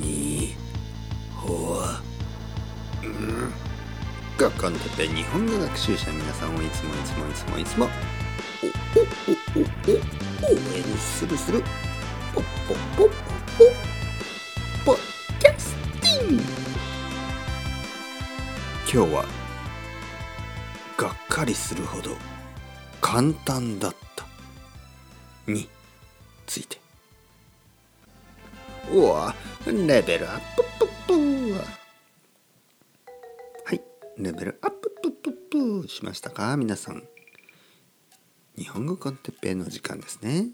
にほわうん学校のてっぺん日本語学習者皆さんをいつもいつもいつもいつもおおおおお応援するするポッポッポッポッポッキャスティン今日はがっかりするほど簡単だった。について。うわレベルアッププップはい。レベルアッププッププしましたか？皆さん。日本語コンテッペの時間ですね。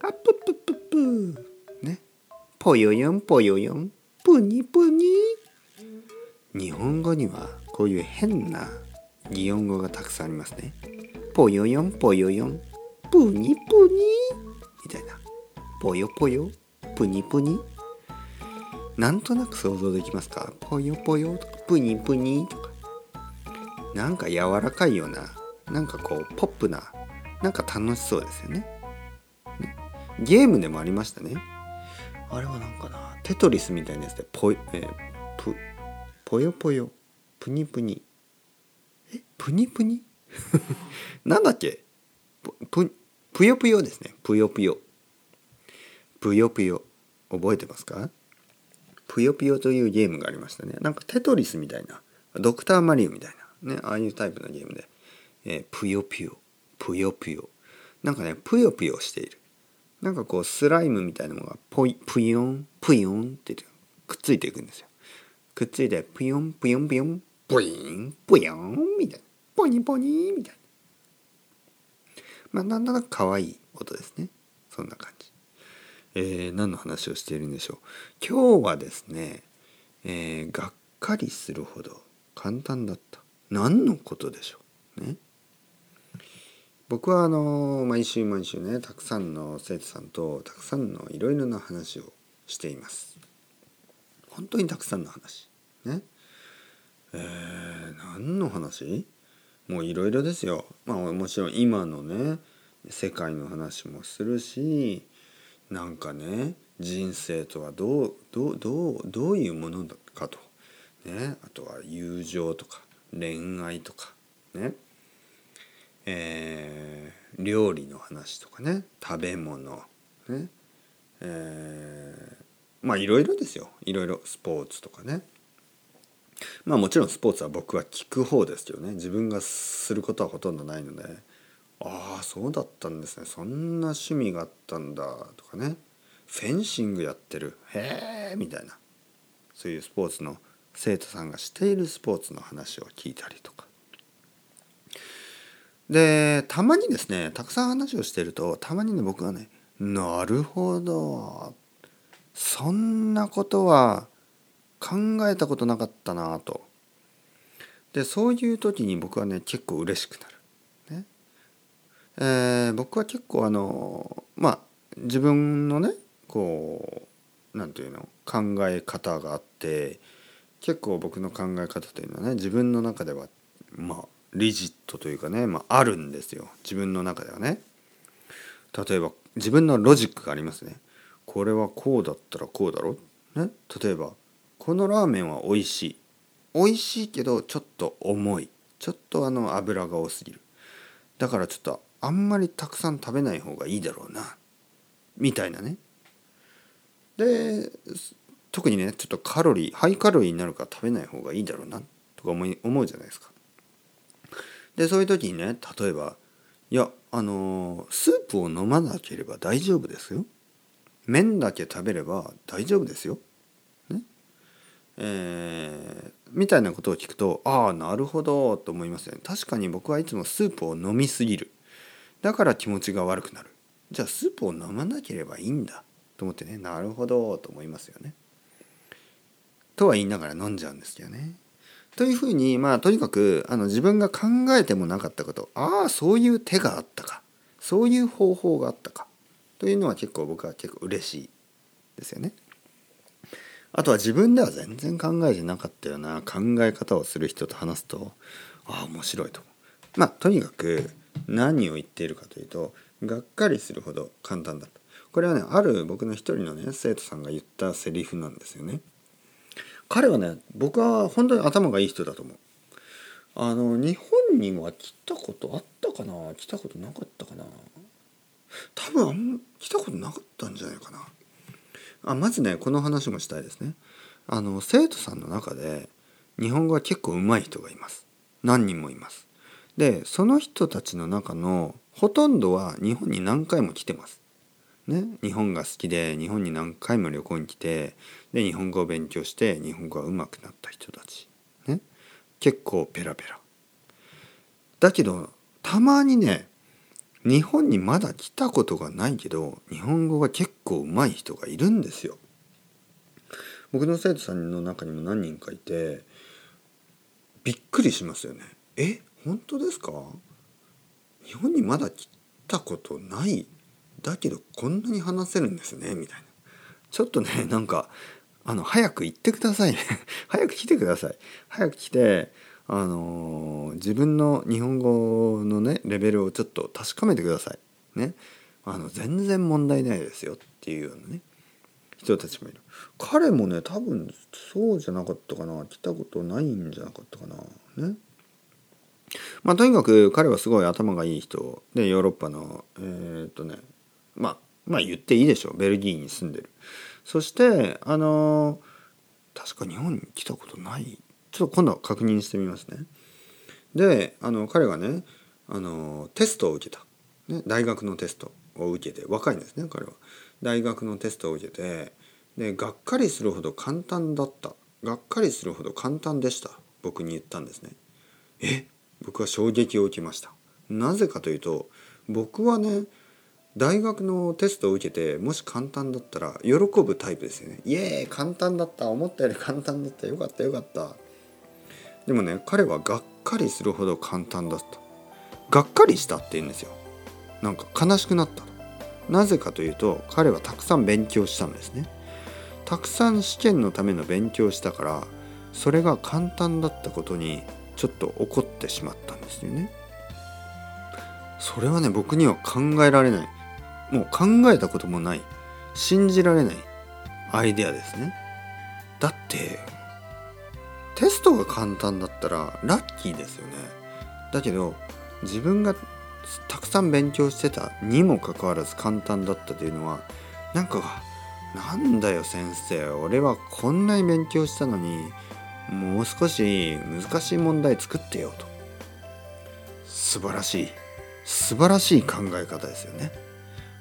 アッププップップね。ぽよよんぽよよん。ぷにぷに。日本語にはこういう変な擬音語がたくさんありますね。ぽよよんぽよよん。ぷにぷに。みたいな。ぽよぽよ。ぷにぷに。なんとなく想像できますか？ぽよぽよとかぷにぷにとかなんか柔らかいような。なんかこうポップななんか楽しそうですよね。ゲームでもありましたね。あれはなんかなテトリスみたいなやつでぽ,、えー、ぷぽよぽよぷにぷにえ？ぷにぷになんだっけ？ぷぷよぷよですね。ぷよぷよぷよぷよ覚えてますか？ぷよぷよというゲームがありましたね。なんかテトリスみたいな。ドクターマリオみたいな。ねああいうタイプのゲームで、えー、ぷよぷよ。ぷよぷよ。なんかねぷよぷよしている。なんかこうスライムみたいなのがぽいぷよんぷよんってくっついていくんですよ。くっついてぷよんぷよんぷよんぷいんぷよんみたいな。ポニポニみたいな。まあなんとなく可愛い音ですね。そんな感じ。えー、何の話をしているんでしょう。今日はですね、えー、がっかりするほど簡単だった。何のことでしょう。ね。僕はあの毎週毎週ねたくさんの生徒さんとたくさんのいろいろな話をしています。本当にたくさんの話。ね。えー、何の話？もういろいろですよ。まあもちろん今のね世界の話もするしなんかね人生とはどうどうどうどういうものかと、ね、あとは友情とか恋愛とか。ね。えー、料理の話とかね。食べ物。ね。えー、まあいろいろですよ。いろいろ。スポーツとかね。まあもちろんスポーツは僕は聞く方ですけどね。自分がすることはほとんどないので。ああそうだったんですね。そんな趣味があったんだ。とかね。フェンシングやってる。へえみたいな。そういうスポーツの生徒さんがしているスポーツの話を聞いたりとか。でたまにですねたくさん話をしてるとたまにね僕はねなるほど。そんなことは考えたことなかったなと。でそういう時に僕はね結構嬉しくなる。えー、僕は結構あのまあ自分のねこう何て言うの考え方があって結構僕の考え方というのはね自分の中ではまあリジットというかね、まあ、あるんですよ。自分の中ではね。例えば自分のロジックがありますね。これはこうだったらこうだろね。例えばこのラーメンは美味しい。美味しいけどちょっと重い。ちょっとあの油が多すぎる。だからちょっとあんまりたくさん食べない方がいいだろうなみたいなねで特にねちょっとカロリーハイカロリーになるから食べない方がいいだろうなとか思い思うじゃないですかでそういう時にね例えばいやあのスープを飲まなければ大丈夫ですよ麺だけ食べれば大丈夫ですよ。ねえー、みたいなことを聞くとああなるほどと思いますよね。確かに僕はいつもスープを飲みすぎる。だから気持ちが悪くなる。じゃあスープを飲まなければいいんだと思ってねなるほどと思いますよね。とは言いながら飲んじゃうんですよね。というふうにまあとにかくあの自分が考えてもなかったことああそういう手があったかそういう方法があったかというのは結構僕は結構嬉しいですよね。あとは自分では全然考えてなかったような考え方をする人と話すとああ面白いとまあとにかく何を言っているかというとがっかりするほど簡単だと。これはねある僕の一人のね生徒さんが言ったセリフなんですよね。彼はね僕は本当に頭がいい人だと思う。あの日本には来たことあったかな？来たことなかったかな？多分あん来たことなかったんじゃないかな。あまずねこの話もしたいですね。あの生徒さんの中で日本語は結構上手い人がいます。何人もいます。でその人たちの中のほとんどは日本に何回も来てますね、日本が好きで日本に何回も旅行に来てで日本語を勉強して日本語が上手くなった人たち、ね、結構ペラペラだけどたまにね日本にまだ来たことがないけど日本語が結構上手い人がいるんですよ。僕の生徒さんの中にも何人かいてびっくりしますよね。え？本当ですか？日本にまだ来たことない？だけどこんなに話せるんですね？みたいな。ちょっとねなんかあの早く行ってくださいね。早く来てください。早く来てあのー、自分の日本語のねレベルをちょっと確かめてください。ね。あの全然問題ないですよっていうようなね人たちもいる。彼もね多分そうじゃなかったかな。来たことないんじゃなかったかな。ね。まあとにかく彼はすごい頭がいい人でヨーロッパのえー、っとねまあまあ言っていいでしょう。ベルギーに住んでる。そしてあの、確か日本に来たことない。ちょっと今度は確認してみますね。であの彼がねあのテストを受けた、ね、大学のテストを受けて若いんですね彼は。大学のテストを受けてでがっかりするほど簡単だった。がっかりするほど簡単でした。僕に言ったんですね。え？僕は衝撃を受けました。なぜかというと僕はね大学のテストを受けてもし簡単だったら喜ぶタイプですよね。イエーイ簡単だった思ったより簡単だったよかったよかった。でもね彼はがっかりするほど簡単だった。がっかりしたって言うんですよ。なんか悲しくなった。なぜかというと彼はたくさん勉強したんですね。たくさん試験のための勉強したからそれが簡単だったことにちょっと怒ってしまったんですよね。それはね僕には考えられない。もう考えたこともない。信じられない。アイデアですね。だってテストが簡単だったらラッキーですよね。だけど自分がたくさん勉強してたにもかかわらず簡単だったというのはなんかなんだよ先生俺はこんなに勉強したのにもう少し難しい問題作ってよと。素晴らしい。素晴らしい考え方ですよね。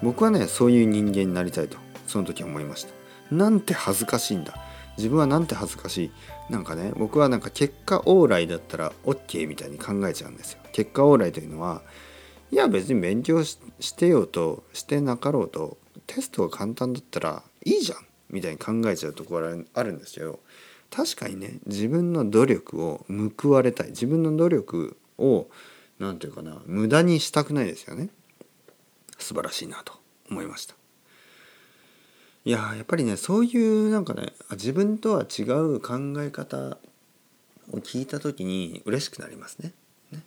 僕はねそういう人間になりたいとその時思いました。なんて恥ずかしいんだ。自分はなんて恥ずかしい。なんかね僕はなんか結果往来だったら OK みたいに考えちゃうんですよ。結果往来というのはいや別に勉強してようとしてなかろうとテストが簡単だったらいいじゃんみたいに考えちゃうところあるんですけど確かにね自分の努力を報われたい自分の努力を何て言うかな無駄にしたくないですよね素晴らしいなと思いました。いややっぱりねそういうなんかね自分とは違う考え方を聞いた時に嬉しくなりますね。ね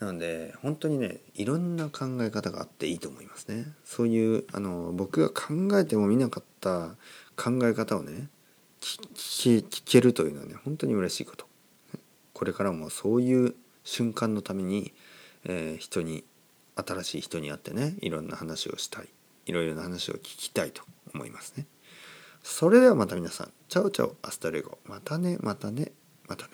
なので本当にねいろんな考え方があっていいと思いますね。そういうあの僕が考えてもみなかった考え方をね聞けるというのはね本当に嬉しいこと。これからもそういう瞬間のために、えー、人に新しい人に会ってねいろんな話をしたいいろいろな話を聞きたいと思いますね。それではまた皆さん、チャオチャオ、アスタレゴ。またね、またね、またね。